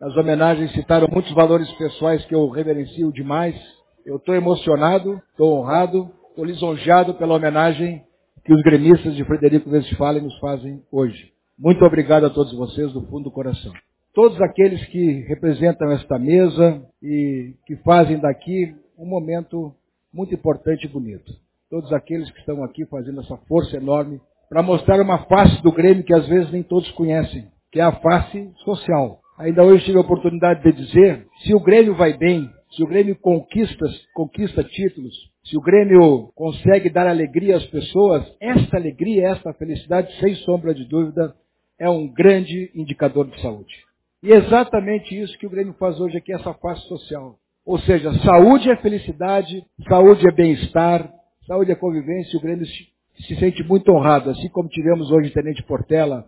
As homenagens citaram muitos valores pessoais que eu reverencio demais. Eu estou emocionado, estou honrado, estou lisonjeado pela homenagem que os gremistas de Frederico Westphalen nos fazem hoje. Muito obrigado a todos vocês do fundo do coração. Todos aqueles que representam esta mesa e que fazem daqui um momento muito importante e bonito. Todos aqueles que estão aqui fazendo essa força enorme para mostrar uma face do Grêmio que às vezes nem todos conhecem, que é a face social. Ainda hoje tive a oportunidade de dizer, se o Grêmio vai bem, se o Grêmio conquista, conquista títulos, se o Grêmio consegue dar alegria às pessoas, esta alegria, esta felicidade, sem sombra de dúvida, é um grande indicador de saúde. E é exatamente isso que o Grêmio faz hoje aqui, essa face social. Ou seja, saúde é felicidade, saúde é bem-estar, saúde é convivência, o Grêmio se sente muito honrado, assim como tivemos hoje o Tenente Portela,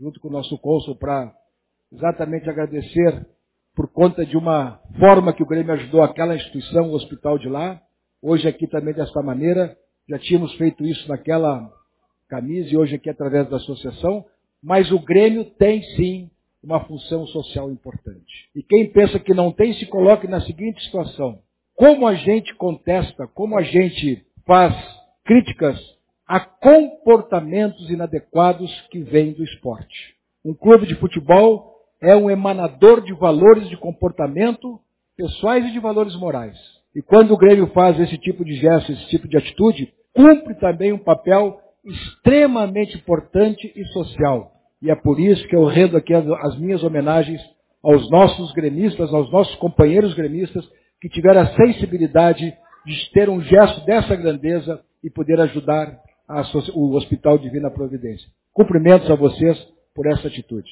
junto com o nosso cônsul, para exatamente agradecer por conta de uma forma que o Grêmio ajudou aquela instituição, o hospital de lá. Hoje aqui também desta maneira, já tínhamos feito isso naquela camisa e hoje aqui através da associação, mas o Grêmio tem sim uma função social importante. E quem pensa que não tem, se coloque na seguinte situação. Como a gente contesta, como a gente faz críticas a comportamentos inadequados que vêm do esporte. Um clube de futebol é um emanador de valores de comportamento pessoais e de valores morais. E quando o Grêmio faz esse tipo de gesto, esse tipo de atitude, cumpre também um papel extremamente importante e social. E é por isso que eu rendo aqui as minhas homenagens aos nossos gremistas, aos nossos companheiros gremistas, que tiveram a sensibilidade de ter um gesto dessa grandeza e poder ajudar o Hospital Divina Providência. Cumprimentos a vocês por essa atitude.